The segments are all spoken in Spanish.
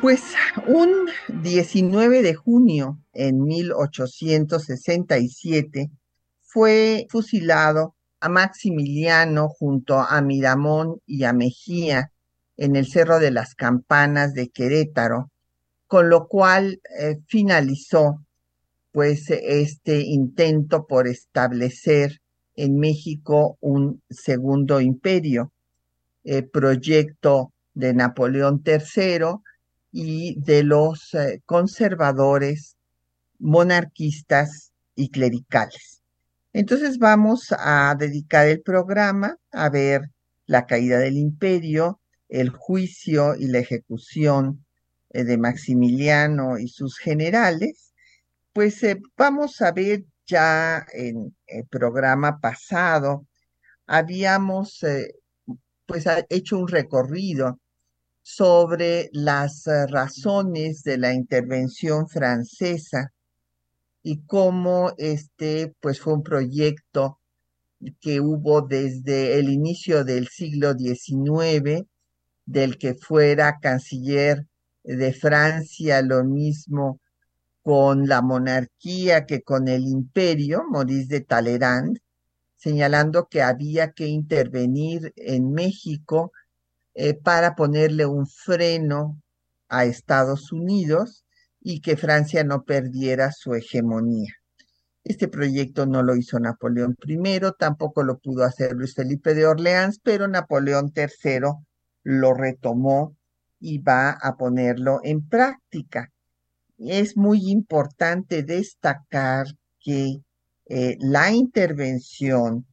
Pues un 19 de junio en 1867 fue fusilado a Maximiliano junto a Miramón y a Mejía en el Cerro de las Campanas de Querétaro, con lo cual eh, finalizó pues este intento por establecer en México un segundo imperio, eh, proyecto de Napoleón III y de los eh, conservadores monarquistas y clericales. Entonces vamos a dedicar el programa a ver la caída del imperio, el juicio y la ejecución eh, de Maximiliano y sus generales pues eh, vamos a ver ya en el programa pasado, habíamos pues hecho un recorrido sobre las eh, razones de la intervención francesa y cómo este pues fue un proyecto que hubo desde el inicio del siglo XIX, del que fuera canciller de Francia, lo mismo con la monarquía que con el imperio, Maurice de Talleyrand, señalando que había que intervenir en México eh, para ponerle un freno a Estados Unidos y que Francia no perdiera su hegemonía. Este proyecto no lo hizo Napoleón I, tampoco lo pudo hacer Luis Felipe de Orleans, pero Napoleón III lo retomó y va a ponerlo en práctica es muy importante destacar que eh, la intervención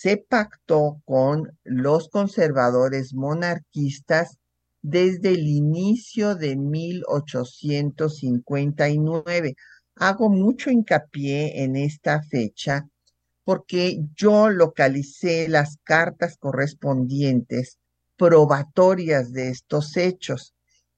se pactó con los conservadores monarquistas desde el inicio de 1859. Hago mucho hincapié en esta fecha porque yo localicé las cartas correspondientes probatorias de estos hechos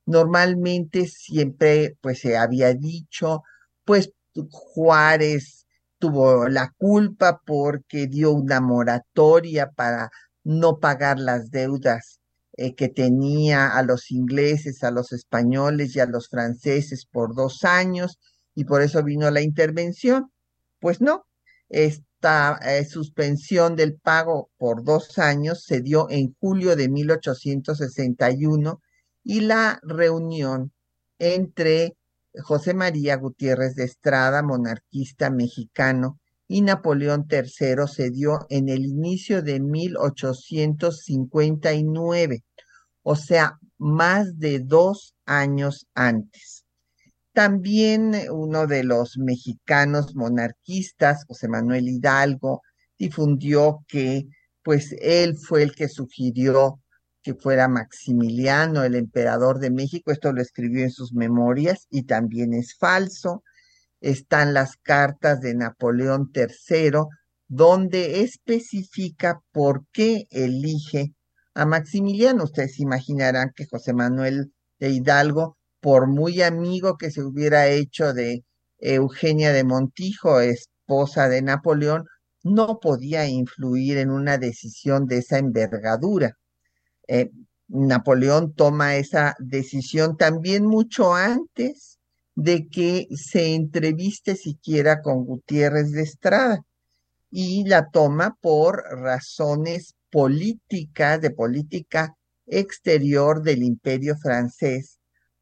normalmente siempre pues se había dicho, pues Juárez tuvo la culpa porque dio una moratoria para no pagar las deudas eh, que tenía a los ingleses, a los españoles y a los franceses por dos años y por eso vino la intervención. Pues no, esta eh, suspensión del pago por dos años se dio en julio de 1861 y la reunión entre José María Gutiérrez de Estrada, monarquista mexicano, y Napoleón III se dio en el inicio de 1859, o sea, más de dos años antes. También uno de los mexicanos monarquistas, José Manuel Hidalgo, difundió que pues él fue el que sugirió que fuera Maximiliano, el emperador de México. Esto lo escribió en sus memorias y también es falso. Están las cartas de Napoleón III, donde especifica por qué elige a Maximiliano. Ustedes imaginarán que José Manuel de Hidalgo, por muy amigo que se hubiera hecho de Eugenia de Montijo, esposa de Napoleón, no podía influir en una decisión de esa envergadura. Eh, Napoleón toma esa decisión también mucho antes de que se entreviste siquiera con Gutiérrez de Estrada y la toma por razones políticas, de política exterior del imperio francés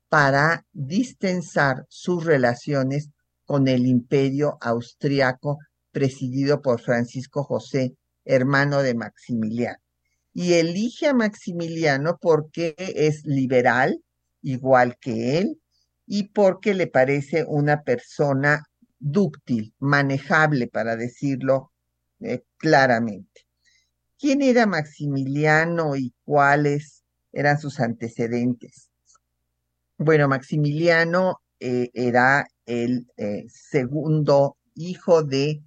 para distensar sus relaciones con el imperio austriaco presidido por Francisco José, hermano de Maximiliano y elige a Maximiliano porque es liberal, igual que él, y porque le parece una persona dúctil, manejable, para decirlo eh, claramente. ¿Quién era Maximiliano y cuáles eran sus antecedentes? Bueno, Maximiliano eh, era el eh, segundo hijo de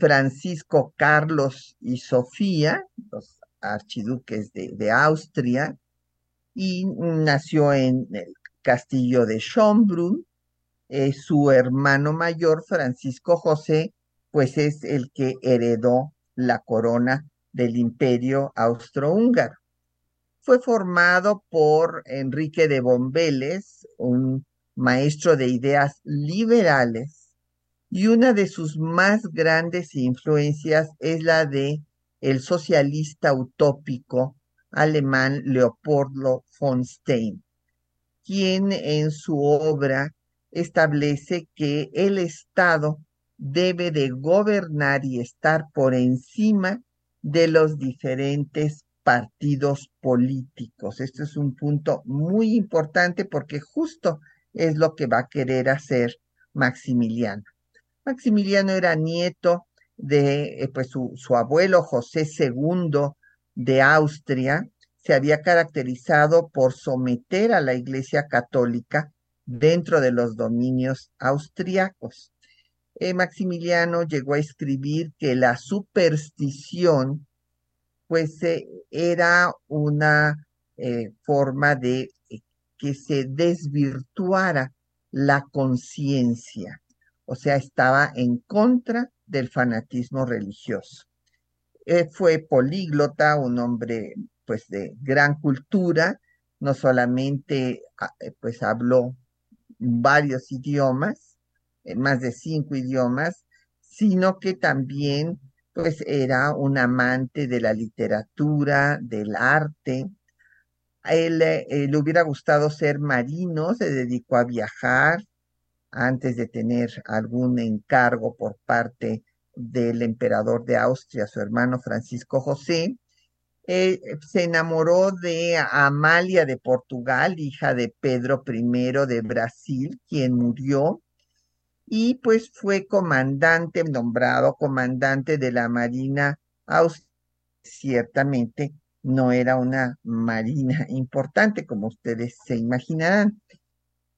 Francisco Carlos y Sofía, los archiduques de, Austria, y nació en el castillo de Schönbrunn. su hermano mayor, Francisco José, pues es el que heredó la corona del imperio austrohúngaro. Fue formado por Enrique de Bombeles, un maestro de ideas liberales, y una de sus más grandes influencias es la de el socialista utópico alemán Leopoldo von Stein, quien en su obra establece que el Estado debe de gobernar y estar por encima de los diferentes partidos políticos. Este es un punto muy importante porque justo es lo que va a querer hacer Maximiliano. Maximiliano era nieto de eh, pues, su, su abuelo José II de Austria, se había caracterizado por someter a la Iglesia Católica dentro de los dominios austriacos. Eh, Maximiliano llegó a escribir que la superstición pues eh, era una forma de que se desvirtuara la conciencia, o sea, estaba en contra del fanatismo religioso. fue políglota, un hombre pues de gran cultura, no solamente ah, pues habló varios idiomas, más de cinco idiomas, sino que también pues era un amante de la literatura, del arte. A él eh, le hubiera gustado ser marino, se dedicó a viajar antes de tener algún encargo por parte del emperador de Austria, su hermano Francisco José. Eh, se enamoró de Amalia de Portugal, hija de Pedro I de Brasil, quien murió y pues fue comandante, nombrado comandante de la Marina Austria. Ciertamente no era una marina importante, como ustedes se imaginarán.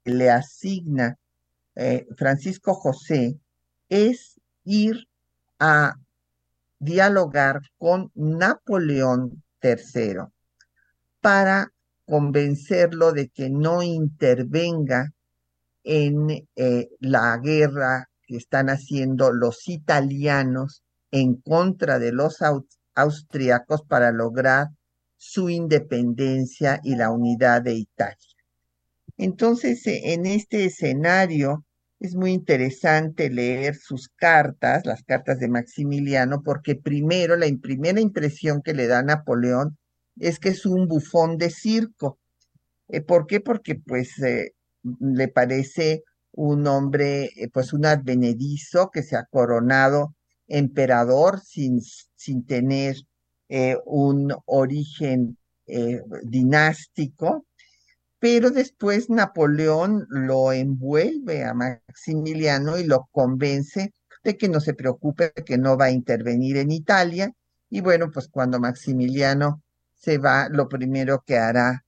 Le asigna eh, Francisco José es ir a dialogar con Napoleón III para convencerlo de que no intervenga en eh, la guerra que están haciendo los italianos en contra de los austriacos para lograr su independencia y la unidad de Italia. Entonces, eh, en este escenario es muy interesante leer sus cartas, las cartas de Maximiliano, porque primero, la primera impresión que le da Napoleón es que es un bufón de circo. Eh, ¿Por qué? Porque pues le parece un hombre, eh, pues un advenedizo que se ha coronado emperador sin, sin tener eh, un origen eh, dinástico, pero después Napoleón lo envuelve a Maximiliano y lo convence de que no se preocupe, que no va a intervenir en Italia. Y bueno, pues cuando Maximiliano se va, lo primero que hará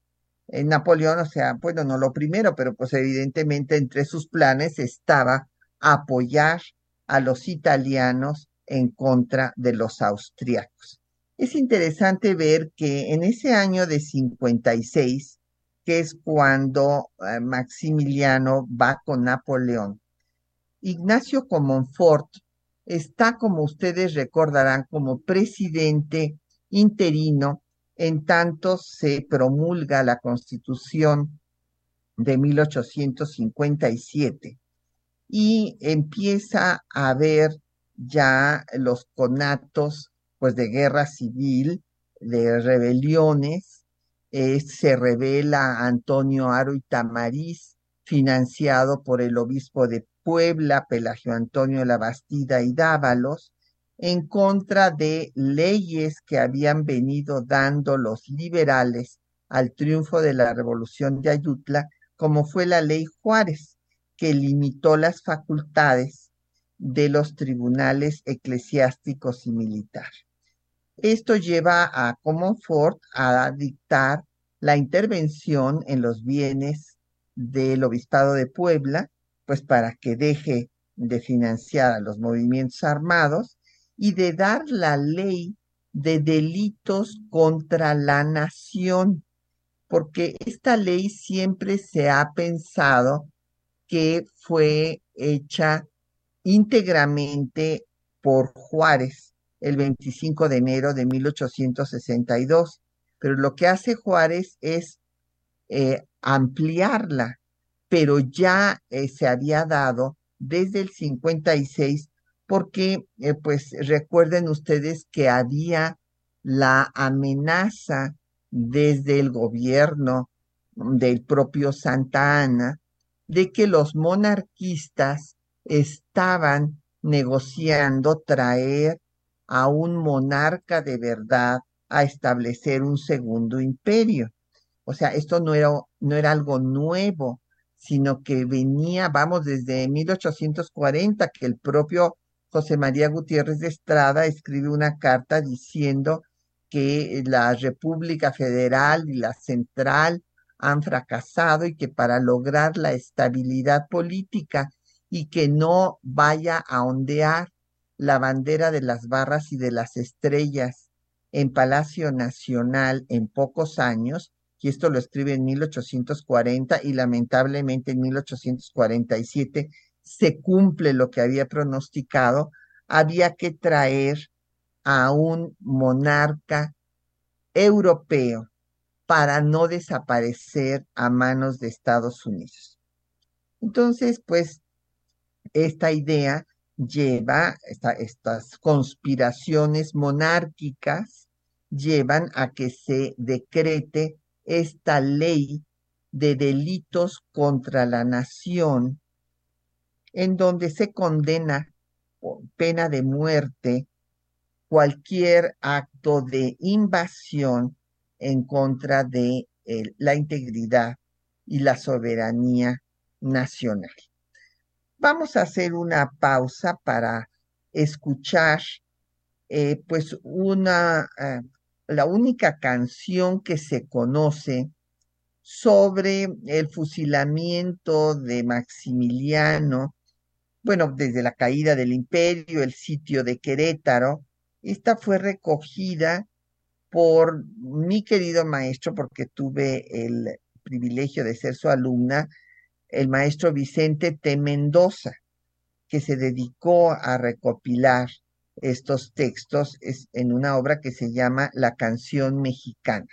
Napoleón, o sea, bueno, no lo primero, pero pues evidentemente entre sus planes estaba apoyar a los italianos en contra de los austriacos. Es interesante ver que en ese año de 56, que es cuando eh, Maximiliano va con Napoleón, Ignacio Comonfort está, como ustedes recordarán, como presidente interino en tanto se promulga la Constitución de 1857 y empieza a haber ya los conatos pues de guerra civil, de rebeliones, eh, se revela Antonio Aro y Tamariz, financiado por el obispo de Puebla, Pelagio Antonio la Bastida y Dávalos, en contra de leyes que habían venido dando los liberales al triunfo de la revolución de Ayutla, como fue la ley Juárez, que limitó las facultades de los tribunales eclesiásticos y militares. Esto lleva a Comonfort a dictar la intervención en los bienes del Obispado de Puebla, pues para que deje de financiar a los movimientos armados y de dar la ley de delitos contra la nación, porque esta ley siempre se ha pensado que fue hecha íntegramente por Juárez el 25 de enero de 1862. Pero lo que hace Juárez es eh, ampliarla, pero ya eh, se había dado desde el 56, porque eh, pues recuerden ustedes que había la amenaza desde el gobierno del propio Santa Ana de que los monarquistas estaban negociando traer a un monarca de verdad a establecer un segundo imperio. O sea, esto no era, no era algo nuevo, sino que venía, vamos, desde 1840, que el propio José María Gutiérrez de Estrada escribe una carta diciendo que la República Federal y la Central han fracasado y que para lograr la estabilidad política y que no vaya a ondear la bandera de las barras y de las estrellas en Palacio Nacional en pocos años, y esto lo escribe en 1840 y lamentablemente en 1847 se cumple lo que había pronosticado, había que traer a un monarca europeo para no desaparecer a manos de Estados Unidos. Entonces, pues, esta idea lleva, estas conspiraciones monárquicas llevan a que se decrete esta ley de delitos contra la nación, en donde se condena con pena de muerte cualquier acto de invasión en contra de la integridad y la soberanía nacional. Vamos a hacer una pausa para escuchar eh, pues una, eh, la única canción que se conoce sobre el fusilamiento de Maximiliano, bueno, desde la caída del imperio, el sitio de Querétaro. Esta fue recogida por mi querido maestro, porque tuve el privilegio de ser su alumna, el maestro Vicente T. Mendoza, que se dedicó a recopilar estos textos en una obra que se llama La canción mexicana.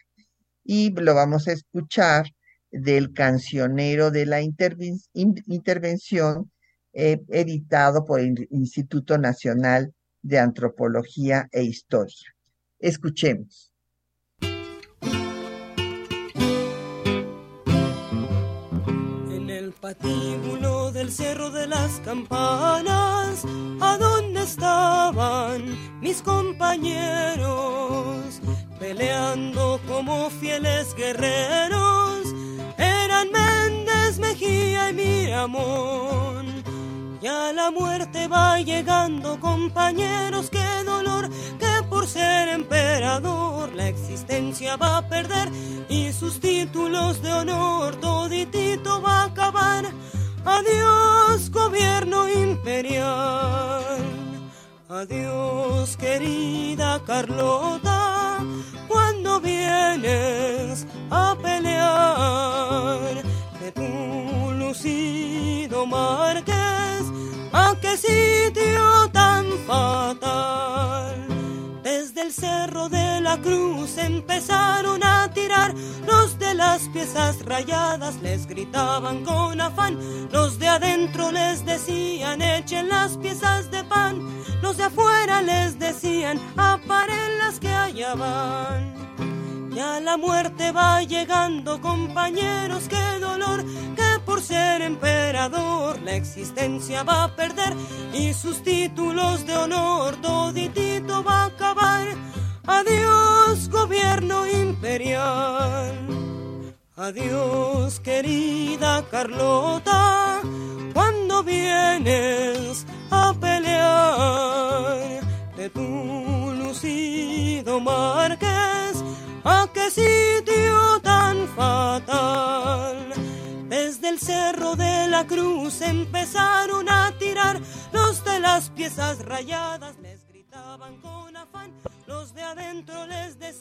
Y lo vamos a escuchar del cancionero de la intervención eh, editado por el Instituto Nacional de Antropología e Historia. Escuchemos. Patíbulo del cerro de las campanas, ¿a dónde estaban mis compañeros? Peleando como fieles guerreros, eran Méndez, Mejía y Miramón. Ya la muerte va llegando, compañeros, qué dolor, que por ser emperador la existencia va a perder y sus títulos de honor toditito va a acabar. Adiós, gobierno imperial. Adiós, querida Carlota, cuando vienes a pelear de tu lucido Marqués ¿A qué sitio tan fatal? El cerro de la cruz empezaron a tirar. Los de las piezas rayadas les gritaban con afán. Los de adentro les decían echen las piezas de pan. Los de afuera les decían aparen las que allá van. Ya la muerte va llegando, compañeros, qué dolor, por ser emperador la existencia va a perder y sus títulos de honor toditito va a acabar. Adiós gobierno imperial. Adiós querida Carlota, cuando vienes a pelear de tu lucido marqués, a qué sitio tan fatal Desde el cerro de la cruz empezaron a tirar los de las piezas rayadas.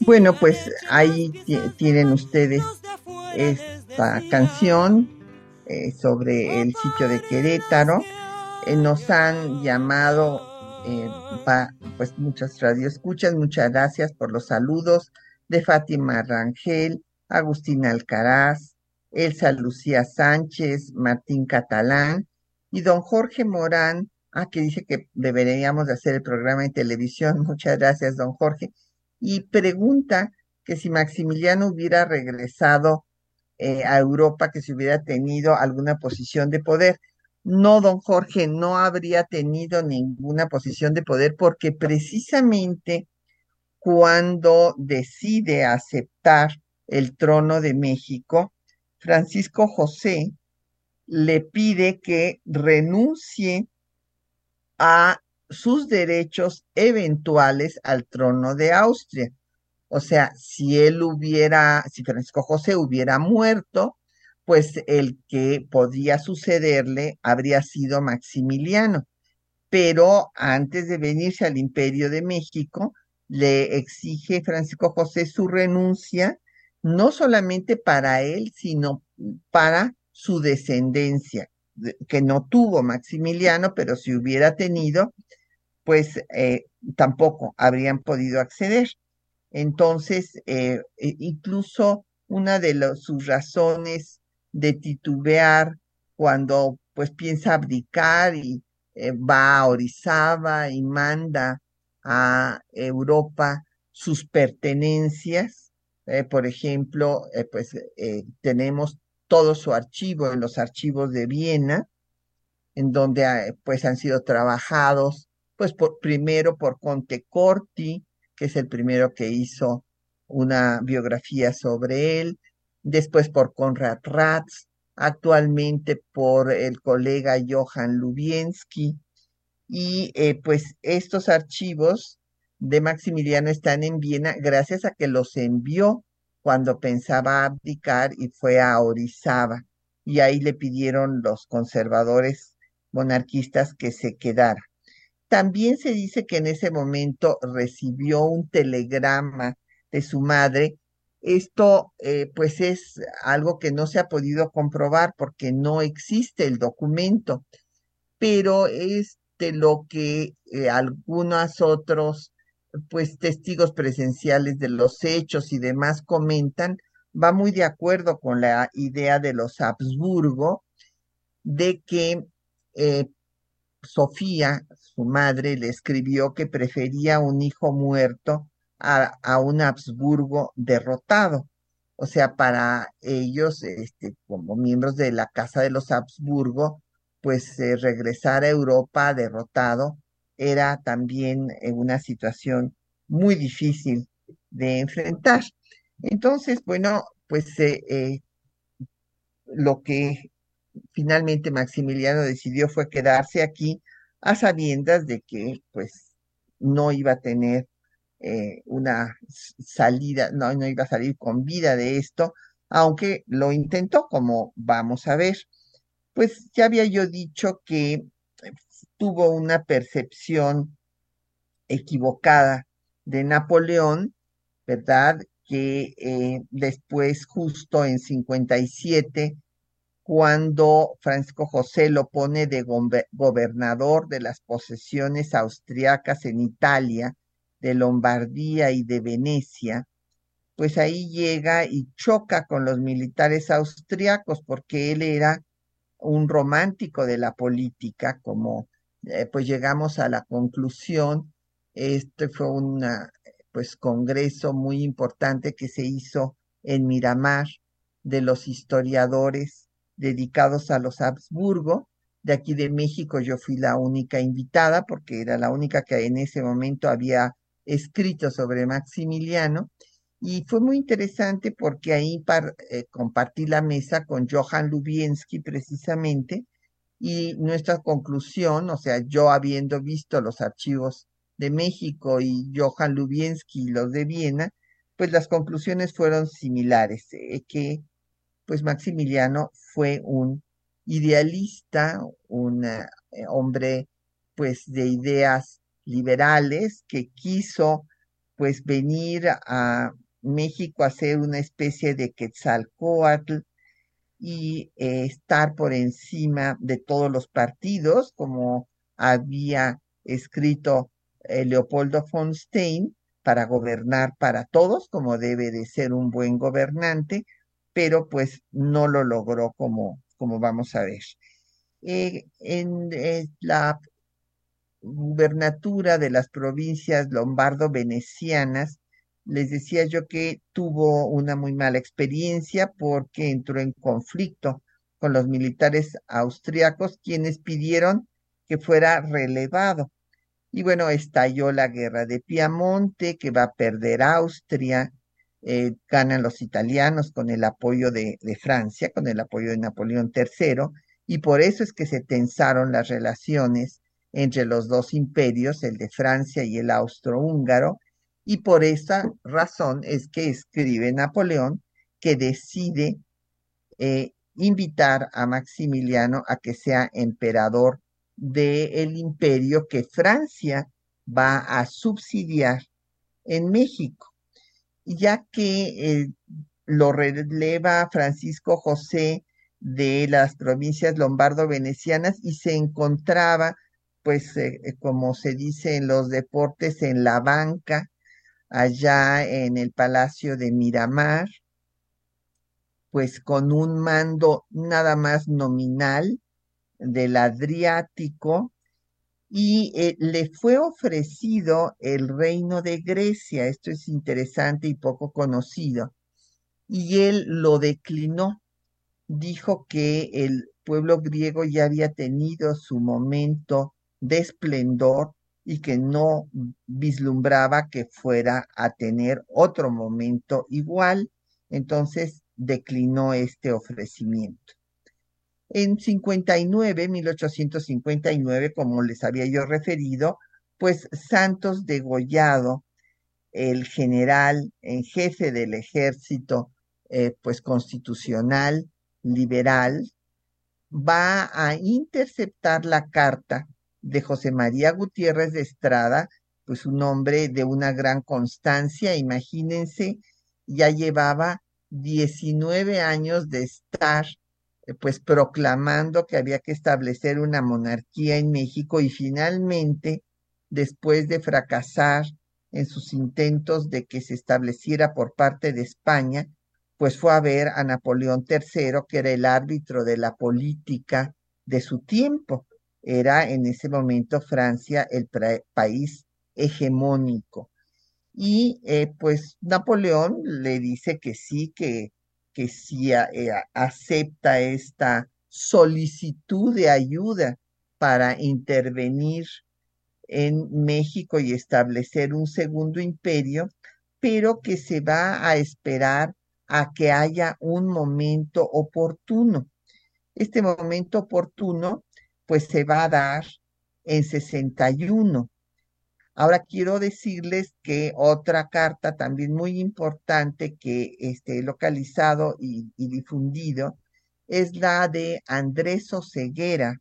Bueno, pues ahí tienen ustedes esta canción eh, sobre el sitio de Querétaro. Eh, nos han llamado eh, pues muchas radioescuchas, muchas gracias por los saludos de Fátima Rangel, Agustina Alcaraz, Elsa Lucía Sánchez, Martín Catalán y don Jorge Morán, ah, que dice que deberíamos de hacer el programa en televisión. Muchas gracias, don Jorge. Y pregunta que si Maximiliano hubiera regresado eh, a Europa, que si hubiera tenido alguna posición de poder. No, don Jorge, no habría tenido ninguna posición de poder porque precisamente cuando decide aceptar el trono de México, Francisco José le pide que renuncie a sus derechos eventuales al trono de Austria. O sea, si él hubiera, si Francisco José hubiera muerto, pues el que podía sucederle habría sido Maximiliano. Pero antes de venirse al Imperio de México, le exige Francisco José su renuncia, no solamente para él, sino para su descendencia, que no tuvo Maximiliano, pero si hubiera tenido, pues eh, tampoco habrían podido acceder. Entonces, eh, e incluso una de sus razones de titubear cuando pues piensa abdicar y eh, va a Orizaba y manda a Europa sus pertenencias. Eh, por ejemplo, pues tenemos todo su archivo en los archivos de Viena, en donde pues han sido trabajados, pues primero por Conte Corti, que es el primero que hizo una biografía sobre él, después por Konrad Ratz, actualmente por el colega Johann Lubiensky. Y eh, pues estos archivos de Maximiliano están en Viena gracias a que los envió cuando pensaba abdicar y fue a Orizaba. Y ahí le pidieron los conservadores monarquistas que se quedara. También se dice que en ese momento recibió un telegrama de su madre esto eh, pues es algo que no se ha podido comprobar porque no existe el documento, pero es de lo que eh, algunos otros pues testigos presenciales de los hechos y demás comentan, va muy de acuerdo con la idea de los Habsburgo de que eh, Sofía, su madre, le escribió que prefería un hijo muerto a, un Habsburgo derrotado. O sea, para ellos, este, como miembros de la Casa de los Habsburgo, pues eh, regresar a Europa derrotado era también una situación muy difícil de enfrentar. Entonces, bueno, pues eh, eh, lo que finalmente Maximiliano decidió fue quedarse aquí a sabiendas de que pues no iba a tener eh, una salida, no, no iba a salir con vida de esto, aunque lo intentó, como vamos a ver. Pues ya había yo dicho que eh, tuvo una percepción equivocada de Napoleón, ¿verdad? Que eh, después, justo en 57, cuando Francisco José lo pone de gobernador de las posesiones austriacas en Italia, de Lombardía y de Venecia, pues ahí llega y choca con los militares austriacos porque él era un romántico de la política, como eh, pues llegamos a la conclusión, este fue un pues congreso muy importante que se hizo en Miramar de los historiadores dedicados a los Habsburgo. De aquí de México yo fui la única invitada porque era la única que en ese momento había escrito sobre Maximiliano y fue muy interesante porque ahí eh, compartí la mesa con Johann Lubiensky precisamente y nuestra conclusión, o sea, yo habiendo visto los archivos de México y Johann Lubiensky los de Viena, pues las conclusiones fueron similares, eh, que pues Maximiliano fue un idealista, un eh, hombre pues de ideas liberales que quiso pues venir a México hacer una especie de Quetzalcoatl y eh, estar por encima de todos los partidos, como había escrito eh, Leopoldo von Stein, para gobernar para todos, como debe de ser un buen gobernante, pero pues no lo logró como, como vamos a ver. Eh, en la gubernatura de las provincias lombardo-venecianas, les decía yo que tuvo una muy mala experiencia porque entró en conflicto con los militares austriacos, quienes pidieron que fuera relevado. Y bueno, estalló la guerra de Piamonte, que va a perder Austria, eh, ganan los italianos con el apoyo de, de Francia, con el apoyo de Napoleón III, y por eso es que se tensaron las relaciones entre los dos imperios, el de Francia y el austrohúngaro, y por esa razón es que escribe Napoleón que decide eh, invitar a Maximiliano a que sea emperador del imperio que Francia va a subsidiar en México, ya que eh, lo releva Francisco José de las provincias lombardo-venecianas y se encontraba, pues, eh, como se dice en los deportes, en la banca allá en el Palacio de Miramar, pues con un mando nada más nominal del Adriático y eh, le fue ofrecido el reino de Grecia. Esto es interesante y poco conocido. Y él lo declinó. Dijo que el pueblo griego ya había tenido su momento de esplendor y que no vislumbraba que fuera a tener otro momento igual. Entonces declinó este ofrecimiento. En 59, 1859, como les había yo referido, pues Santos Degollado, el general en jefe del ejército, eh, pues constitucional, liberal, va a interceptar la carta de José María Gutiérrez de Estrada, pues un hombre de una gran constancia, imagínense, ya llevaba 19 años de estar eh, pues proclamando que había que establecer una monarquía en México y finalmente, después de fracasar en sus intentos de que se estableciera por parte de España, pues fue a ver a Napoleón III, que era el árbitro de la política de su tiempo era en ese momento Francia el país hegemónico. Y eh, pues Napoleón le dice que sí, que, que sí eh, acepta esta solicitud de ayuda para intervenir en México y establecer un segundo imperio, pero que se va a esperar a que haya un momento oportuno. Este momento oportuno pues se va a dar en 61. Ahora quiero decirles que otra carta también muy importante que esté localizado y, y difundido es la de Andrés Oseguera,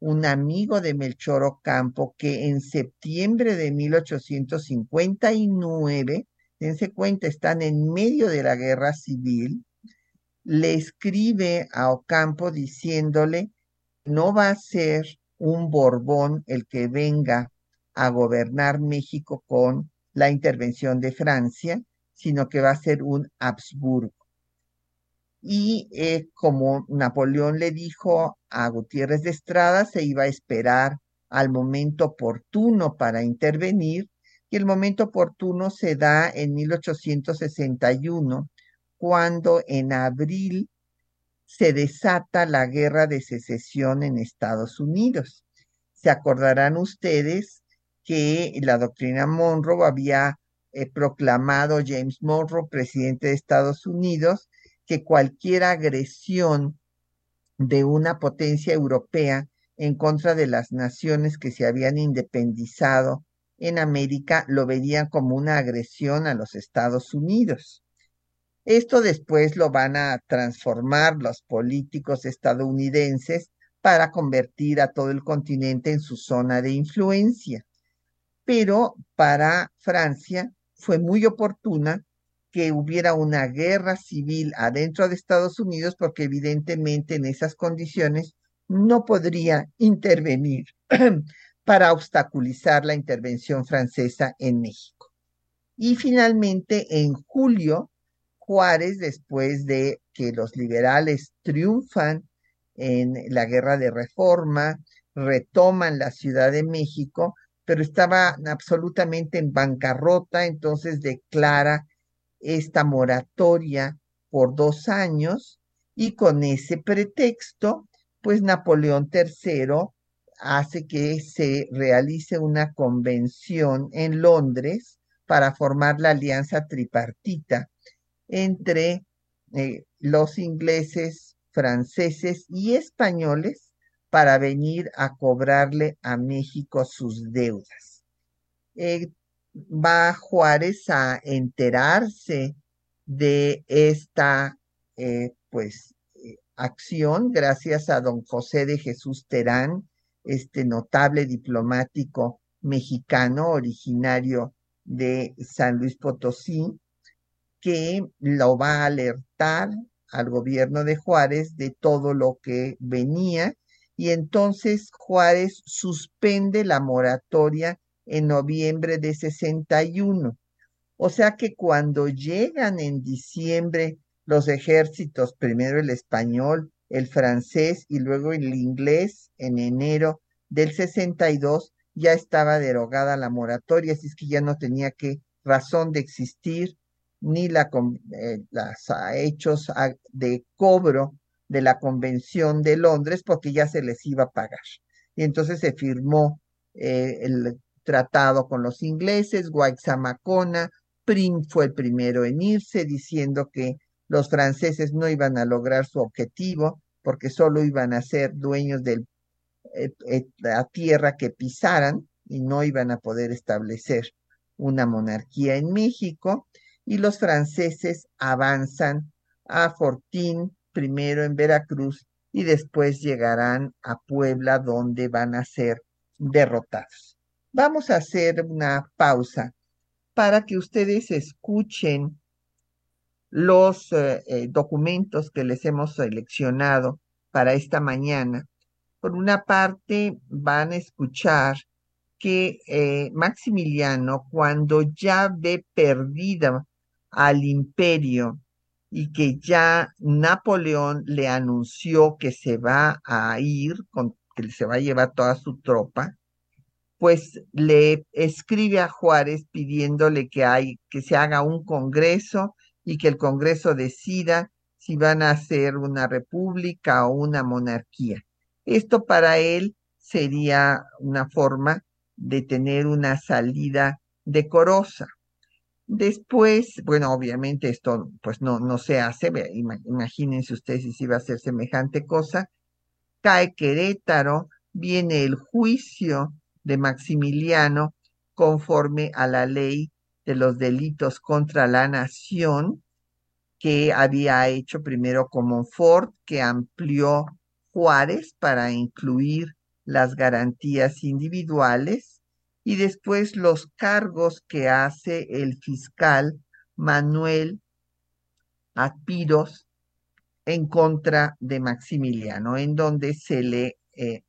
un amigo de Melchor Ocampo, que en septiembre de 1859, dense cuenta, están en medio de la guerra civil, le escribe a Ocampo diciéndole no va a ser un Borbón el que venga a gobernar México con la intervención de Francia, sino que va a ser un Habsburgo. Y eh, como Napoleón le dijo a Gutiérrez de Estrada, se iba a esperar al momento oportuno para intervenir, y el momento oportuno se da en 1861, cuando en abril se desata la guerra de secesión en Estados Unidos. Se acordarán ustedes que la doctrina Monroe había eh, proclamado James Monroe, presidente de Estados Unidos, que cualquier agresión de una potencia europea en contra de las naciones que se habían independizado en América lo verían como una agresión a los Estados Unidos. Esto después lo van a transformar los políticos estadounidenses para convertir a todo el continente en su zona de influencia. Pero para Francia fue muy oportuna que hubiera una guerra civil adentro de Estados Unidos porque evidentemente en esas condiciones no podría intervenir para obstaculizar la intervención francesa en México. Y finalmente, en julio, Juárez, después de que los liberales triunfan en la guerra de reforma, retoman la Ciudad de México, pero estaba absolutamente en bancarrota, entonces declara esta moratoria por dos años y con ese pretexto, pues Napoleón III hace que se realice una convención en Londres para formar la alianza tripartita entre eh, los ingleses, franceses y españoles para venir a cobrarle a México sus deudas. Eh, va Juárez a enterarse de esta eh, pues acción gracias a don José de Jesús Terán, este notable diplomático mexicano originario de San Luis Potosí, que lo va a alertar al gobierno de Juárez de todo lo que venía y entonces Juárez suspende la moratoria en noviembre de 61. O sea que cuando llegan en diciembre los ejércitos, primero el español, el francés y luego el inglés en enero del 62, ya estaba derogada la moratoria, así es que ya no tenía que razón de existir ni la, eh, los hechos de cobro de la Convención de Londres porque ya se les iba a pagar. Y entonces se firmó eh, el tratado con los ingleses, Guayzamacona, Prim fue el primero en irse diciendo que los franceses no iban a lograr su objetivo porque solo iban a ser dueños de eh, la tierra que pisaran y no iban a poder establecer una monarquía en México y los franceses avanzan a Fortín, primero en Veracruz y después llegarán a Puebla donde van a ser derrotados. Vamos a hacer una pausa para que ustedes escuchen los eh, eh, documentos que les hemos seleccionado para esta mañana. Por una parte, van a escuchar que eh, Maximiliano, cuando ya ve perdida al imperio y que ya Napoleón le anunció que se va a ir, con, que se va a llevar toda su tropa, pues le escribe a Juárez pidiéndole que, hay, que se haga un congreso y que el congreso decida si van a ser una república o una monarquía. Esto para él sería una forma de tener una salida decorosa. Después, bueno, obviamente esto pues no, no se hace, imagínense ustedes si iba a hacer semejante cosa. Cae Querétaro, viene el juicio de Maximiliano conforme a la ley de los delitos contra la nación que había hecho primero Comonfort, que amplió Juárez para incluir las garantías individuales y después los cargos que hace el fiscal Manuel Apiros en contra de Maximiliano, en donde se le eh,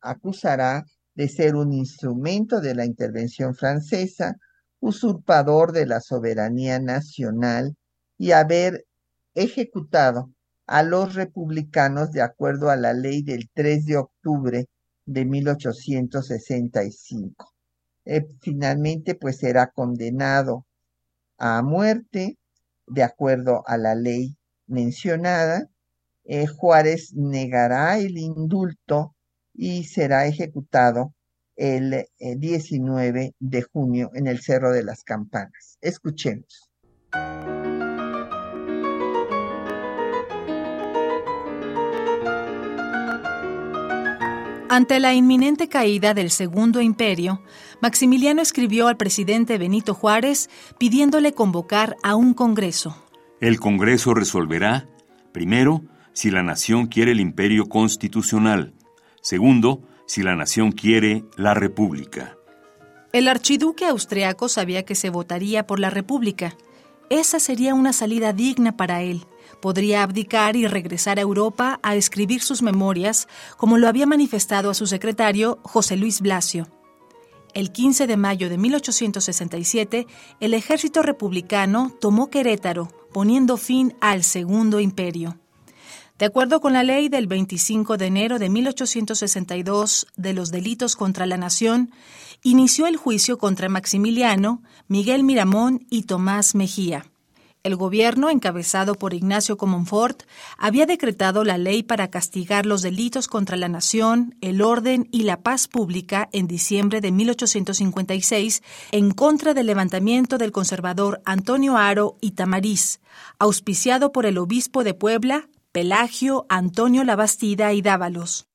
acusará de ser un instrumento de la intervención francesa, usurpador de la soberanía nacional y haber ejecutado a los republicanos de acuerdo a la ley del 3 de octubre de 1865. Eh, finalmente pues será condenado a muerte de acuerdo a la ley mencionada. Eh, Juárez negará el indulto y será ejecutado el 19 eh, de junio en el Cerro de las Campanas. Escuchemos. Ante la inminente caída del Segundo Imperio, Maximiliano escribió al presidente Benito Juárez pidiéndole convocar a un Congreso. El Congreso resolverá, primero, si la nación quiere el imperio constitucional, segundo, si la nación quiere la república. El archiduque austriaco sabía que se votaría por la república. Esa sería una salida digna para él. Podría abdicar y regresar a Europa a escribir sus memorias, como lo había manifestado a su secretario José Luis Blasio. El 15 de mayo de 1867, el ejército republicano tomó Querétaro, poniendo fin al Segundo Imperio. De acuerdo con la ley del 25 de enero de 1862 de los delitos contra la nación, inició el juicio contra Maximiliano, Miguel Miramón y Tomás Mejía. El gobierno, encabezado por Ignacio Comonfort, había decretado la ley para castigar los delitos contra la nación, el orden y la paz pública en diciembre de 1856 en contra del levantamiento del conservador Antonio Aro y Tamariz, auspiciado por el obispo de Puebla, Pelagio, Antonio Labastida y Dávalos.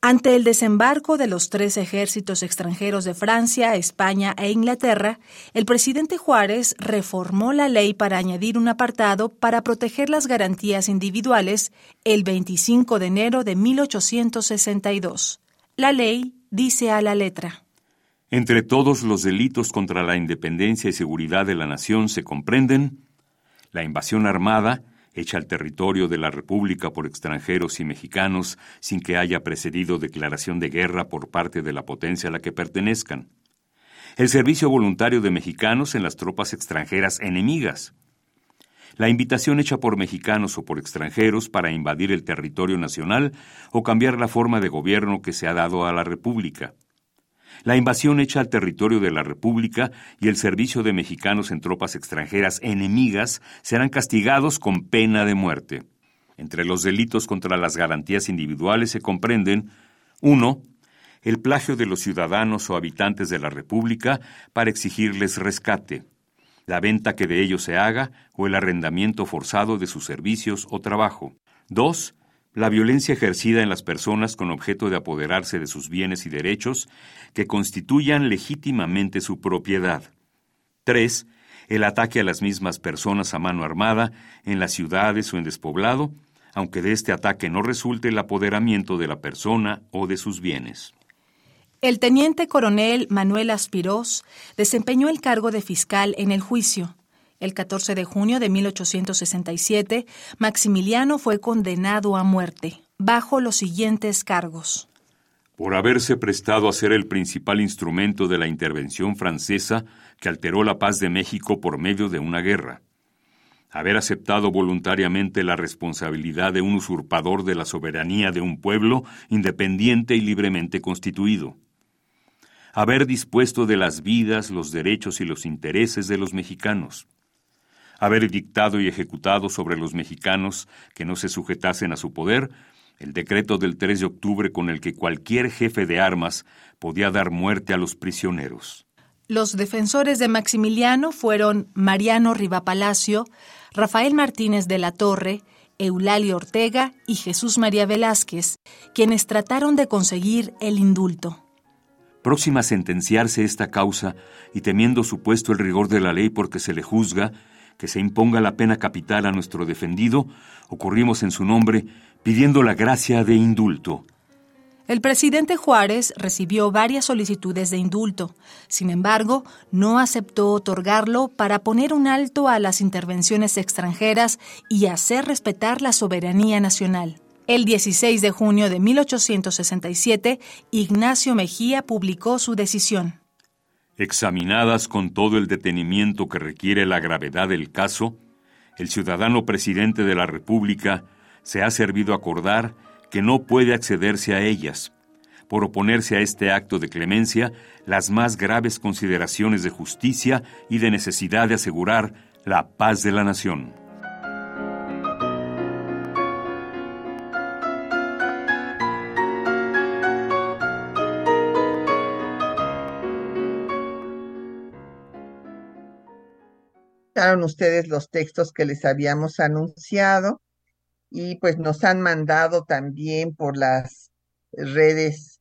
Ante el desembarco de los tres ejércitos extranjeros de Francia, España e Inglaterra, el presidente Juárez reformó la ley para añadir un apartado para proteger las garantías individuales el 25 de enero de 1862. La ley dice a la letra. Entre todos los delitos contra la independencia y seguridad de la nación se comprenden la invasión armada, hecha al territorio de la República por extranjeros y mexicanos sin que haya precedido declaración de guerra por parte de la potencia a la que pertenezcan. El servicio voluntario de mexicanos en las tropas extranjeras enemigas. La invitación hecha por mexicanos o por extranjeros para invadir el territorio nacional o cambiar la forma de gobierno que se ha dado a la República la invasión hecha al territorio de la República y el servicio de mexicanos en tropas extranjeras enemigas serán castigados con pena de muerte. Entre los delitos contra las garantías individuales se comprenden 1. El plagio de los ciudadanos o habitantes de la República para exigirles rescate, la venta que de ellos se haga o el arrendamiento forzado de sus servicios o trabajo. 2 la violencia ejercida en las personas con objeto de apoderarse de sus bienes y derechos que constituyan legítimamente su propiedad. 3. El ataque a las mismas personas a mano armada en las ciudades o en despoblado, aunque de este ataque no resulte el apoderamiento de la persona o de sus bienes. El teniente coronel Manuel Aspirós desempeñó el cargo de fiscal en el juicio. El 14 de junio de 1867, Maximiliano fue condenado a muerte, bajo los siguientes cargos. Por haberse prestado a ser el principal instrumento de la intervención francesa que alteró la paz de México por medio de una guerra. Haber aceptado voluntariamente la responsabilidad de un usurpador de la soberanía de un pueblo independiente y libremente constituido haber dispuesto de las vidas, los derechos y los intereses de los mexicanos, haber dictado y ejecutado sobre los mexicanos que no se sujetasen a su poder el decreto del 3 de octubre con el que cualquier jefe de armas podía dar muerte a los prisioneros. Los defensores de Maximiliano fueron Mariano Rivapalacio, Rafael Martínez de la Torre, Eulalio Ortega y Jesús María Velázquez, quienes trataron de conseguir el indulto. Próxima a sentenciarse esta causa y temiendo supuesto el rigor de la ley porque se le juzga, que se imponga la pena capital a nuestro defendido, ocurrimos en su nombre pidiendo la gracia de indulto. El presidente Juárez recibió varias solicitudes de indulto, sin embargo, no aceptó otorgarlo para poner un alto a las intervenciones extranjeras y hacer respetar la soberanía nacional. El 16 de junio de 1867, Ignacio Mejía publicó su decisión. Examinadas con todo el detenimiento que requiere la gravedad del caso, el ciudadano presidente de la República se ha servido acordar que no puede accederse a ellas, por oponerse a este acto de clemencia las más graves consideraciones de justicia y de necesidad de asegurar la paz de la nación. Ustedes los textos que les habíamos anunciado y pues nos han mandado también por las redes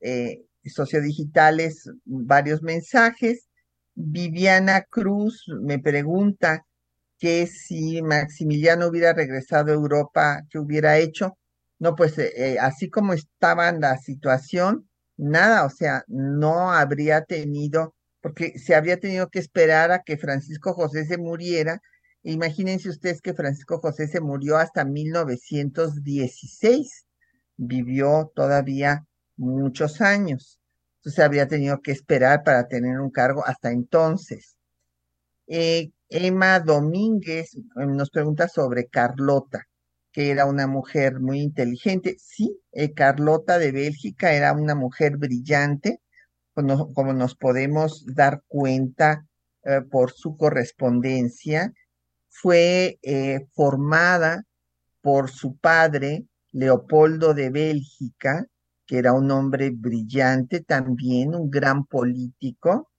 eh, sociodigitales varios mensajes. Viviana Cruz me pregunta que si Maximiliano hubiera regresado a Europa, ¿qué hubiera hecho? No, pues eh, eh, así como estaba la situación, nada, o sea, no habría tenido, porque se habría tenido que esperar a que Francisco José se muriera. Imagínense ustedes que Francisco José se murió hasta 1916, vivió todavía muchos años, entonces habría tenido que esperar para tener un cargo hasta entonces. Eh, Emma Domínguez eh, nos pregunta sobre Carlota, que era una mujer muy inteligente. Sí, eh, Carlota de Bélgica era una mujer brillante, como, nos podemos dar cuenta eh, por su correspondencia. Fue formada por su padre, Leopoldo de Bélgica, que era un hombre brillante también, un gran político,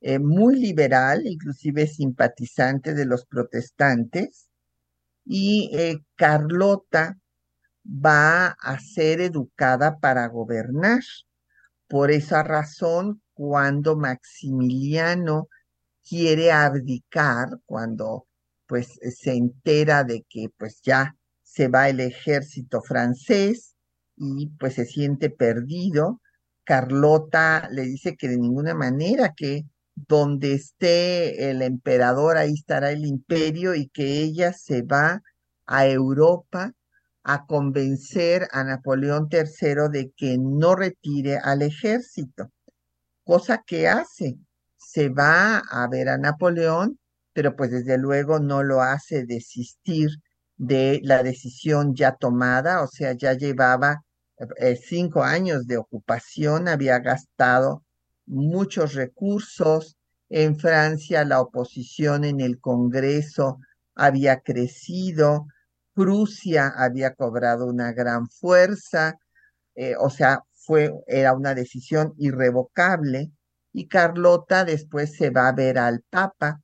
eh, muy liberal, inclusive simpatizante de los protestantes, y eh, Carlota va a ser educada para gobernar. Por esa razón, cuando Maximiliano quiere abdicar, cuando pues se entera de que pues ya se va el ejército francés y pues se siente perdido, Carlota le dice que de ninguna manera que donde esté el emperador, ahí estará el imperio y que ella se va a Europa a convencer a Napoleón III de que no retire al ejército, cosa que hace. Se va a ver a Napoleón, pero pues desde luego no lo hace desistir de la decisión ya tomada, o sea, ya llevaba eh, cinco años de ocupación, había gastado muchos recursos. En Francia la oposición en el Congreso había crecido, Prusia había cobrado una gran fuerza, eh, o sea, fue, era una decisión irrevocable y Carlota después se va a ver al Papa.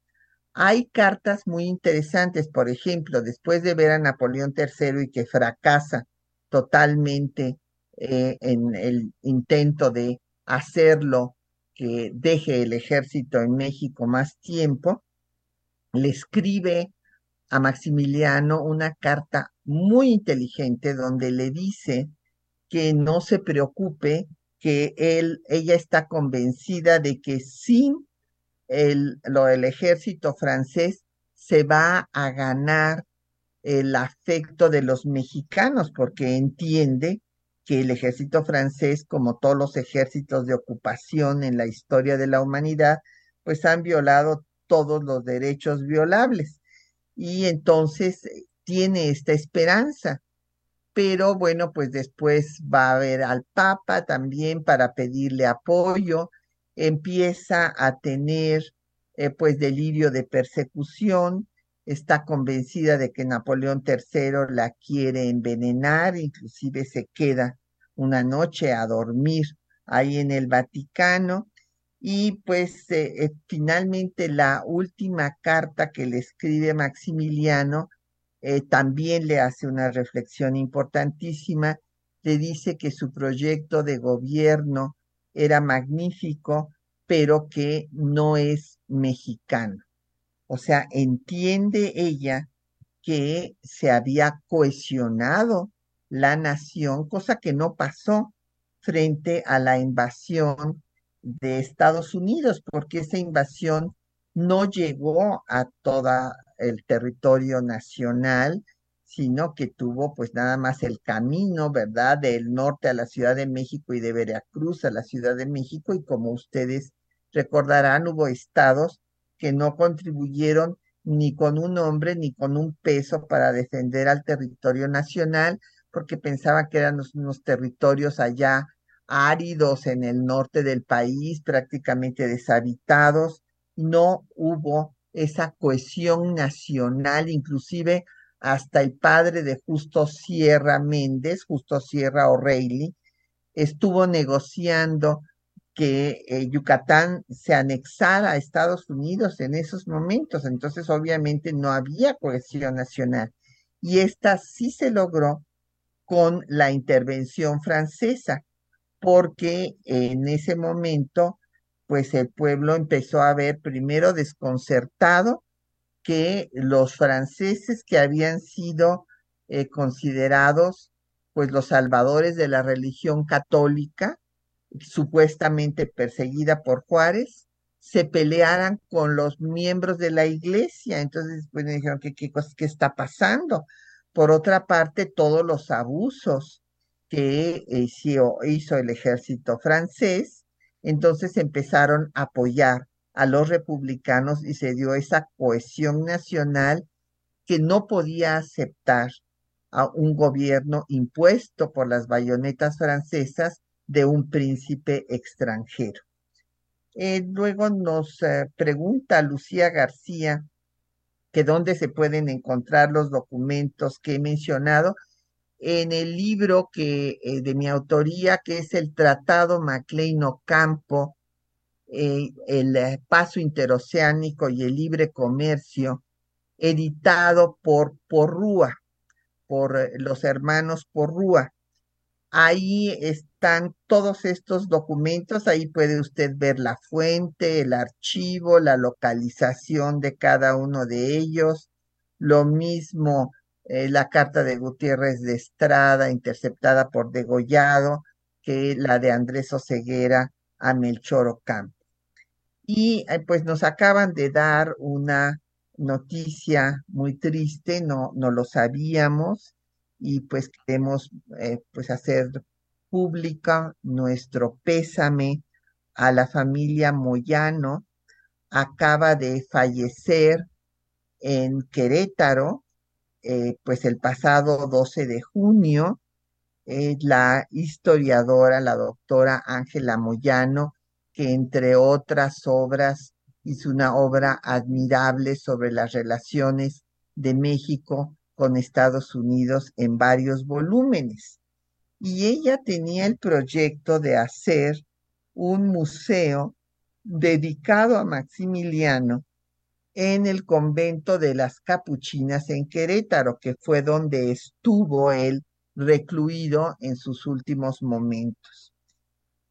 Hay cartas muy interesantes, por ejemplo, después de ver a Napoleón III y que fracasa totalmente eh, en el intento de hacerlo que deje el ejército en México más tiempo, le escribe a Maximiliano una carta muy inteligente donde le dice que no se preocupe, que él, ella está convencida de que sin el, lo, el ejército francés se va a ganar el afecto de los mexicanos, porque entiende que el ejército francés, como todos los ejércitos de ocupación en la historia de la humanidad, pues han violado todos los derechos violables. Y entonces eh, tiene esta esperanza. Pero bueno, pues después va a ver al Papa también para pedirle apoyo. Empieza a tener eh, pues delirio de persecución. Está convencida de que Napoleón III la quiere envenenar, inclusive se queda una noche a dormir ahí en el Vaticano. Y pues eh, eh, finalmente la última carta que le escribe Maximiliano eh, también le hace una reflexión importantísima. Le dice que su proyecto de gobierno era magnífico, pero que no es mexicano. O sea, entiende ella que se había cohesionado la nación, cosa que no pasó frente a la invasión de Estados Unidos, porque esa invasión no llegó a todo el territorio nacional, sino que tuvo pues nada más el camino, ¿verdad? Del norte a la Ciudad de México y de Veracruz a la Ciudad de México, y como ustedes recordarán, hubo estados que no contribuyeron ni con un hombre ni con un peso para defender al territorio nacional, porque pensaba que eran unos territorios allá áridos en el norte del país, prácticamente deshabitados. No hubo esa cohesión nacional, inclusive hasta el padre de Justo Sierra Méndez, Justo Sierra O'Reilly, estuvo negociando que eh, Yucatán se anexara a Estados Unidos en esos momentos. Entonces, obviamente, no había cohesión nacional. Y esta sí se logró con la intervención francesa, porque en ese momento, pues el pueblo empezó a ver primero desconcertado que los franceses que habían sido eh, considerados pues los salvadores de la religión católica, supuestamente perseguida por Juárez, se pelearan con los miembros de la iglesia. Entonces, pues me dijeron, ¿qué, qué, qué está pasando? Por otra parte, todos los abusos que hizo, el ejército francés, entonces empezaron a apoyar a los republicanos y se dio esa cohesión nacional que no podía aceptar a un gobierno impuesto por las bayonetas francesas de un príncipe extranjero. Eh, luego nos eh, pregunta Lucía García que dónde se pueden encontrar los documentos que he mencionado en el libro que eh, de mi autoría que es el Tratado Maclean Ocampo el paso interoceánico y el libre comercio editado por Porrúa por eh, los hermanos Porrúa. Ahí están todos estos documentos, ahí puede usted ver la fuente, el archivo, la localización de cada uno de ellos, lo mismo eh, la carta de Gutiérrez de Estrada interceptada por Degollado que la de Andrés Oceguera a Melchor Ocampo. Y eh, pues nos acaban de dar una noticia muy triste, no, no lo sabíamos y pues queremos eh, pues hacer pública nuestro pésame a la familia Moyano. Acaba de fallecer en Querétaro, eh, pues el pasado 12 de junio, la historiadora, la doctora Ángela Moyano, que entre otras obras hizo una obra admirable sobre las relaciones de México con Estados Unidos en varios volúmenes. Y ella tenía el proyecto de hacer un museo dedicado a Maximiliano en el convento de las Capuchinas en Querétaro, que fue donde estuvo él recluido en sus últimos momentos.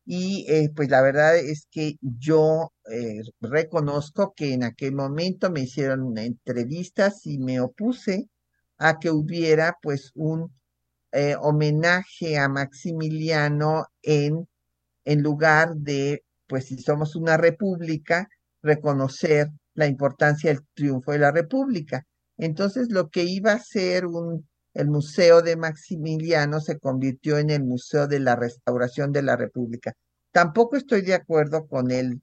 Y eh, pues la verdad es que yo eh, reconozco que en aquel momento me hicieron entrevistas y me opuse a que hubiera pues un eh, homenaje a Maximiliano en, en lugar de, pues si somos una república, reconocer la importancia del triunfo de la república. Entonces lo que iba a ser un el Museo de Maximiliano se convirtió en el Museo de la Restauración de la República. Tampoco estoy de acuerdo con el,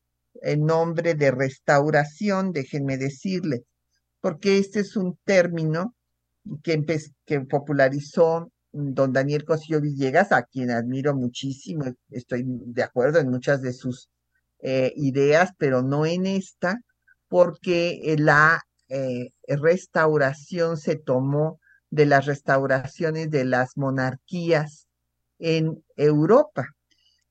nombre de restauración, déjenme decirle, porque este es un término que, que popularizó don Daniel Cosillo Villegas, a quien admiro muchísimo, estoy de acuerdo en muchas de sus eh, ideas, pero no en esta, porque la eh, restauración se tomó de las restauraciones de las monarquías en Europa.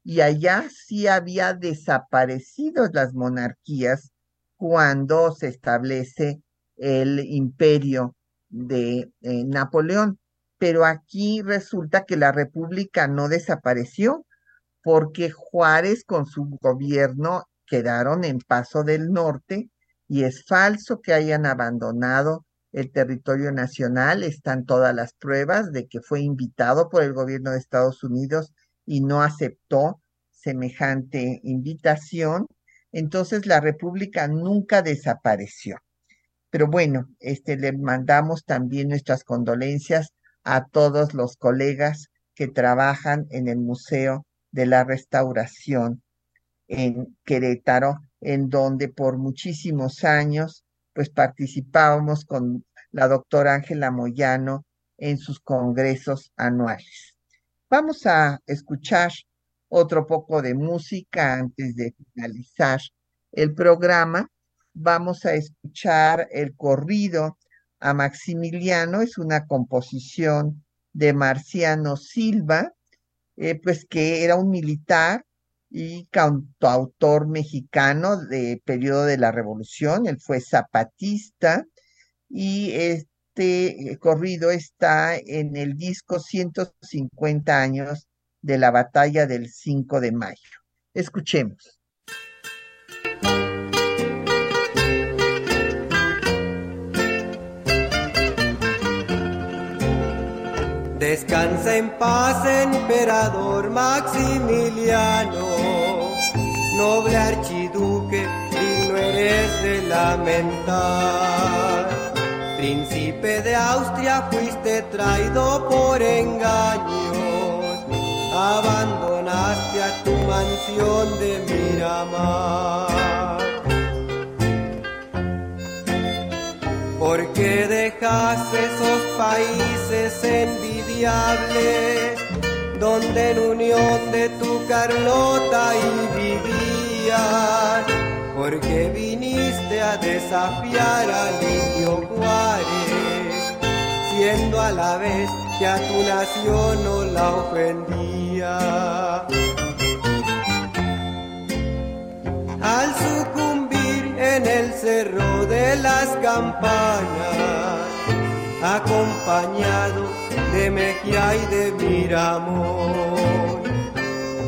Y allá sí había desaparecido las monarquías cuando se establece el imperio de eh, Napoleón. Pero aquí resulta que la república no desapareció porque Juárez con su gobierno quedaron en Paso del Norte y es falso que hayan abandonado el territorio nacional. Están todas las pruebas de que fue invitado por el gobierno de Estados Unidos y no aceptó semejante invitación. Entonces la República nunca desapareció. Pero bueno, este, le mandamos también nuestras condolencias a todos los colegas que trabajan en el Museo de la Restauración en Querétaro, en donde por muchísimos años pues participábamos con la doctora Ángela Moyano en sus congresos anuales. Vamos a escuchar otro poco de música antes de finalizar el programa. Vamos a escuchar el corrido a Maximiliano, es una composición de Marciano Silva, eh, pues que era un militar y cantautor mexicano de periodo de la Revolución, él fue zapatista y este corrido está en el disco 150 años de la batalla del 5 de mayo. Escuchemos. Descansa en paz, emperador Maximiliano, noble archiduque, digno eres de lamentar. Príncipe de Austria, fuiste traído por engaños, abandonaste a tu mansión de Miramar. ¿Por qué dejaste esos países donde en unión de tu Carlota y vivías? ¿Por qué viniste a desafiar al indio Juárez, siendo a la vez que a tu nación no la ofendía? Al en el cerro de las campañas, acompañado de Mejía y de Miramón.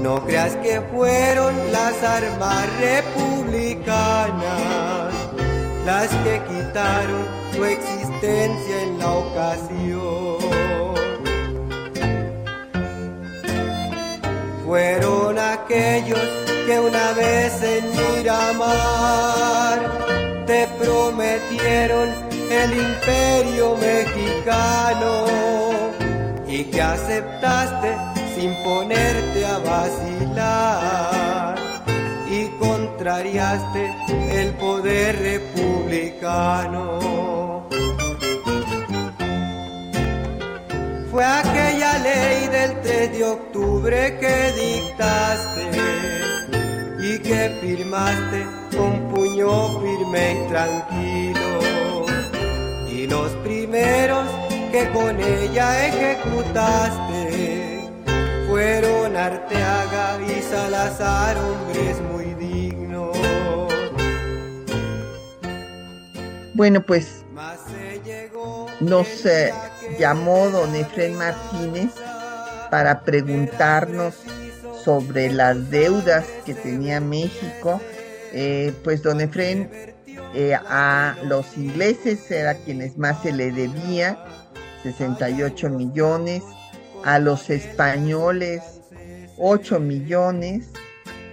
No creas que fueron las armas republicanas las que quitaron su existencia en la ocasión. Fueron aquellos que una vez en Miramar te prometieron el imperio mexicano y que aceptaste sin ponerte a vacilar y contrariaste el poder republicano. Fue aquella ley del 3 de octubre que dictaste y que firmaste con puño firme y tranquilo. Y los primeros que con ella ejecutaste. Fueron Arteaga y Salazar, hombres muy dignos. Bueno, pues nos llamó don Efren Martínez para preguntarnos sobre las deudas que tenía México, eh, pues don Efren eh, a los ingleses era quienes más se le debía, 68 millones, a los españoles 8 millones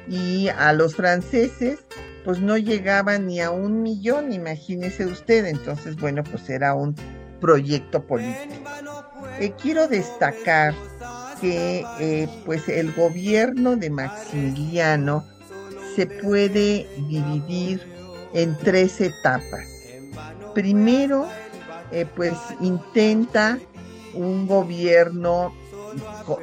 y a los franceses pues no llegaban ni a un millón, imagínese usted, entonces bueno pues era un proyecto político. Eh, quiero destacar que eh, pues el gobierno de Maximiliano se puede dividir en tres etapas. Primero, eh, pues intenta un gobierno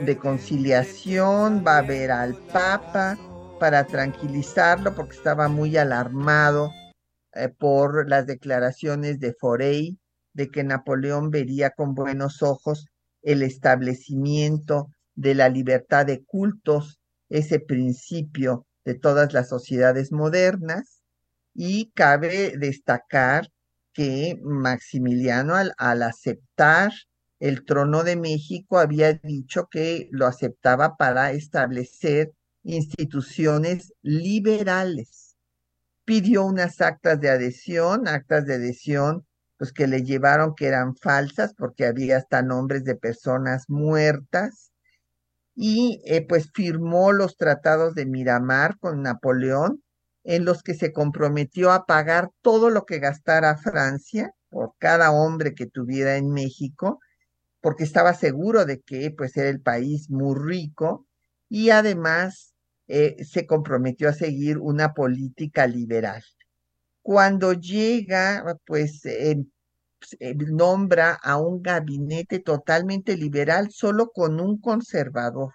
de conciliación, va a ver al Papa para tranquilizarlo porque estaba muy alarmado eh, por las declaraciones de Forey de que Napoleón vería con buenos ojos el establecimiento de la libertad de cultos, ese principio de todas las sociedades modernas, y cabe destacar que Maximiliano al, aceptar el trono de México había dicho que lo aceptaba para establecer instituciones liberales. Pidió unas actas de adhesión, actas de adhesión pues que le llevaron que eran falsas porque había hasta nombres de personas muertas y eh, pues firmó los tratados de Miramar con Napoleón en los que se comprometió a pagar todo lo que gastara Francia por cada hombre que tuviera en México porque estaba seguro de que pues era el país muy rico y además eh, se comprometió a seguir una política liberal. Cuando llega, pues eh, nombra a un gabinete totalmente liberal solo con un conservador.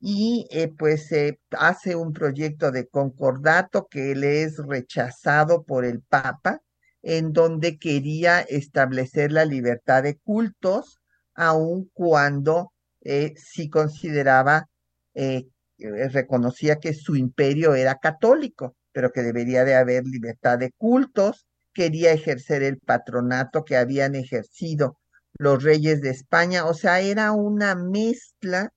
Y eh, pues se hace un proyecto de concordato que le es rechazado por el Papa, en donde quería establecer la libertad de cultos, aun cuando eh, sí consideraba, reconocía que su imperio era católico pero que debería de haber libertad de cultos, quería ejercer el patronato que habían ejercido los reyes de España, o sea, era una mezcla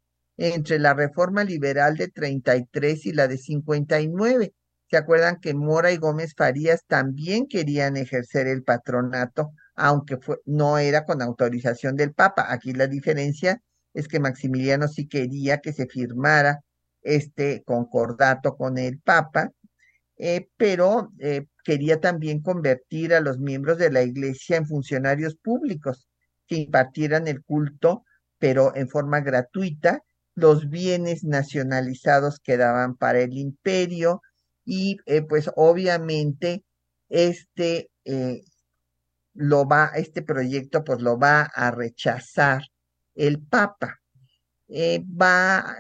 entre la reforma liberal de 33 y la de 59. ¿Se acuerdan que Mora y Gómez Farías también querían ejercer el patronato aunque no era con autorización del Papa. Aquí la diferencia es que Maximiliano sí quería que se firmara este concordato con el Papa, eh, pero eh, quería también convertir a los miembros de la Iglesia en funcionarios públicos que impartieran el culto, pero en forma gratuita. Los bienes nacionalizados quedaban para el imperio y eh, pues obviamente este lo va, este proyecto pues lo va a rechazar el Papa. va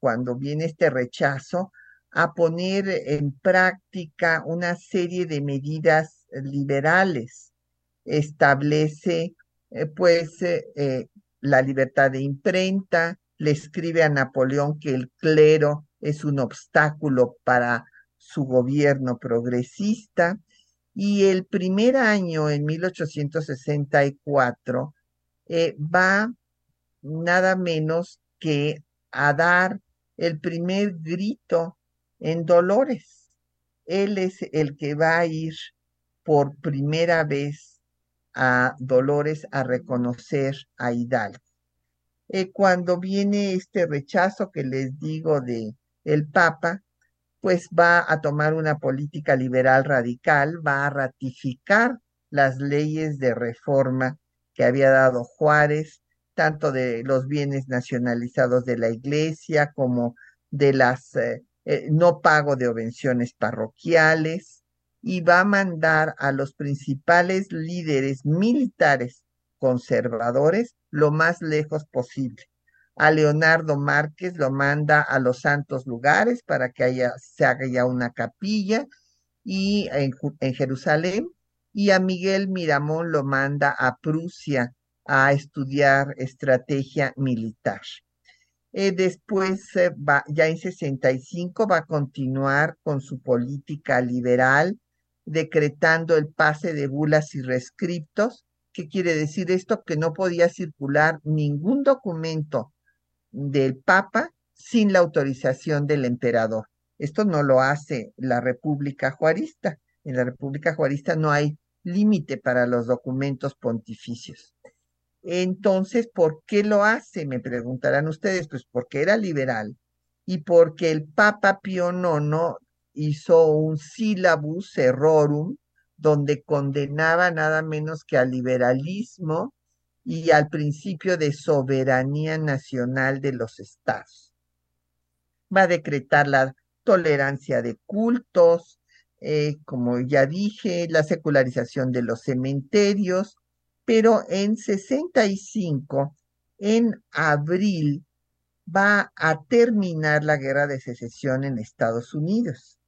cuando viene este rechazo, a poner en práctica una serie de medidas liberales. Establece, eh, pues, eh, eh, la libertad de imprenta, le escribe a Napoleón que el clero es un obstáculo para su gobierno progresista, y el primer año, en 1864, va nada menos que a dar el primer grito en Dolores. Él es el que va a ir por primera vez a Dolores a reconocer a Hidalgo. Eh, cuando viene este rechazo que les digo de el Papa, pues va a tomar una política liberal radical, va a ratificar las leyes de reforma que había dado Juárez, tanto de los bienes nacionalizados de la iglesia como de las eh, eh, no pago de obvenciones parroquiales y va a mandar a los principales líderes militares conservadores lo más lejos posible. A Leonardo Márquez lo manda a los santos lugares para que haya, se haga ya una capilla y en, Jerusalén y a Miguel Miramón lo manda a Prusia a estudiar estrategia militar. Eh, después, eh, va, ya en 65, va a continuar con su política liberal, decretando el pase de bulas y rescriptos. ¿Qué quiere decir esto? Que no podía circular ningún documento del Papa sin la autorización del emperador. Esto no lo hace la República Juarista. En la República Juarista no hay límite para los documentos pontificios. Entonces, ¿por qué lo hace? Me preguntarán ustedes, pues porque era liberal y porque el Papa Pío IX hizo un syllabus errorum donde condenaba nada menos que al liberalismo y al principio de soberanía nacional de los estados. Va a decretar la tolerancia de cultos, eh, como ya dije, la secularización de los cementerios, pero en 65, en abril, va a terminar la guerra de secesión en Estados Unidos,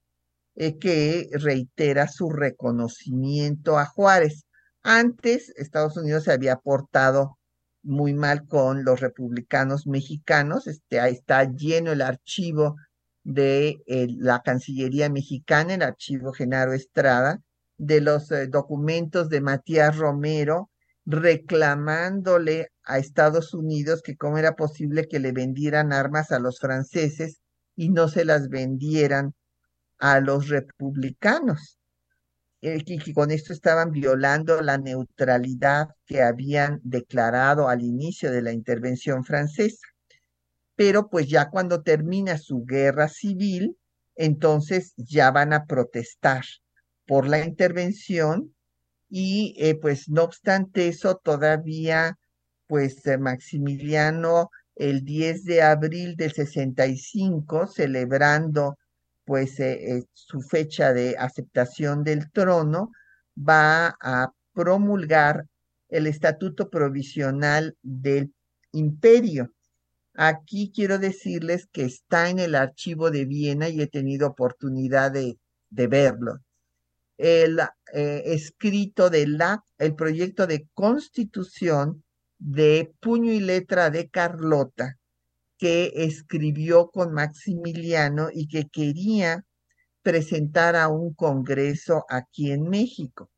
eh, que reitera su reconocimiento a Juárez. Antes, Estados Unidos se había portado muy mal con los republicanos mexicanos. Este, ahí está lleno el archivo de eh, la Cancillería mexicana, el archivo Genaro Estrada, de los eh, documentos de Matías Romero, reclamándole a Estados Unidos que cómo era posible que le vendieran armas a los franceses y no se las vendieran a los republicanos. Eh, y que con esto estaban violando la neutralidad que habían declarado al inicio de la intervención francesa. Pero pues ya cuando termina su guerra civil, entonces ya van a protestar por la intervención y eh, pues no obstante eso, todavía pues eh, Maximiliano el 10 de abril del 65, celebrando pues eh, su fecha de aceptación del trono, va a promulgar el estatuto provisional del imperio. Aquí quiero decirles que está en el archivo de Viena y he tenido oportunidad de, de verlo el eh, escrito del el proyecto de constitución de puño y letra de Carlota, que escribió con Maximiliano y que quería presentar a un congreso aquí en México.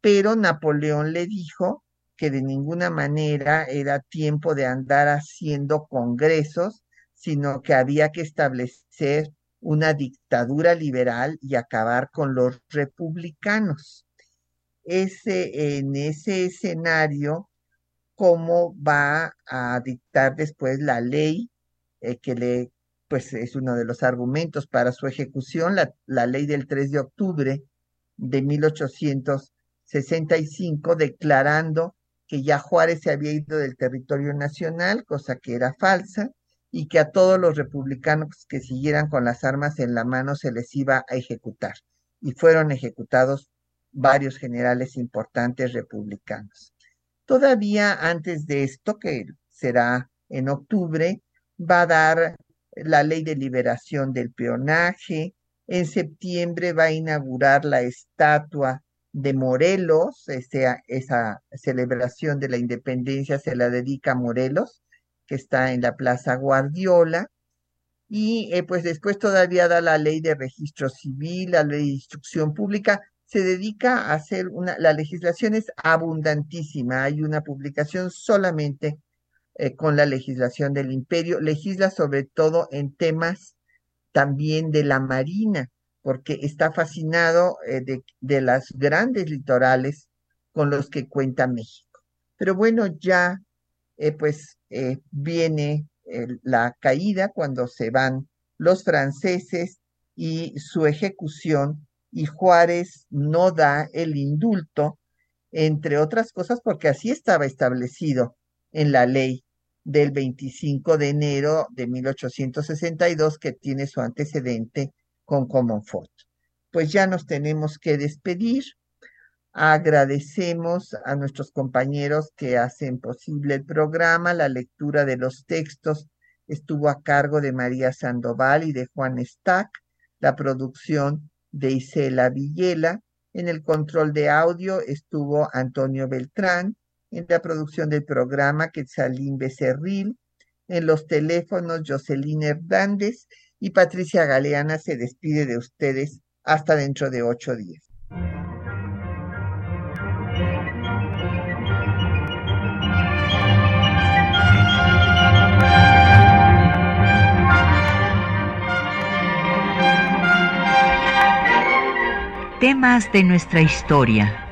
Pero Napoleón le dijo que de ninguna manera era tiempo de andar haciendo congresos, sino que había que establecer una dictadura liberal y acabar con los republicanos. ese, en ese escenario cómo va a dictar después la ley eh, que le, pues es uno de los argumentos para su ejecución, la, la ley del 3 de octubre de 1865, declarando que ya Juárez se había ido del territorio nacional, cosa que era falsa, y que a todos los republicanos que siguieran con las armas en la mano se les iba a ejecutar. Y fueron ejecutados varios generales importantes republicanos. Todavía antes de esto, que será en octubre, va a dar la ley de liberación del peonaje. En septiembre va a inaugurar la estatua de Morelos, esa, esa celebración de la independencia se la dedica a Morelos, que está en la Plaza Guardiola. Y eh, pues después todavía da la ley de registro civil, la ley de instrucción pública, se dedica a hacer una, la legislación es abundantísima, hay una publicación solamente eh, con la legislación del imperio, legisla sobre todo en temas también de la marina, porque está fascinado eh, de, las grandes litorales con los que cuenta México. Pero bueno, ya eh, pues viene la caída cuando se van los franceses y su ejecución y Juárez no da el indulto, entre otras cosas porque así estaba establecido en la ley del 25 de enero de 1862 que tiene su antecedente con Comonfort. Pues ya nos tenemos que despedir. Agradecemos a nuestros compañeros que hacen posible el programa. La lectura de los textos estuvo a cargo de María Sandoval y de Juan Stack. La producción de Isela Villela. En el control de audio estuvo Antonio Beltrán. En la producción del programa Quetzalín Becerril. En los teléfonos Jocelyn Hernández y Patricia Galeana se despide de ustedes hasta dentro de ocho días. temas de nuestra historia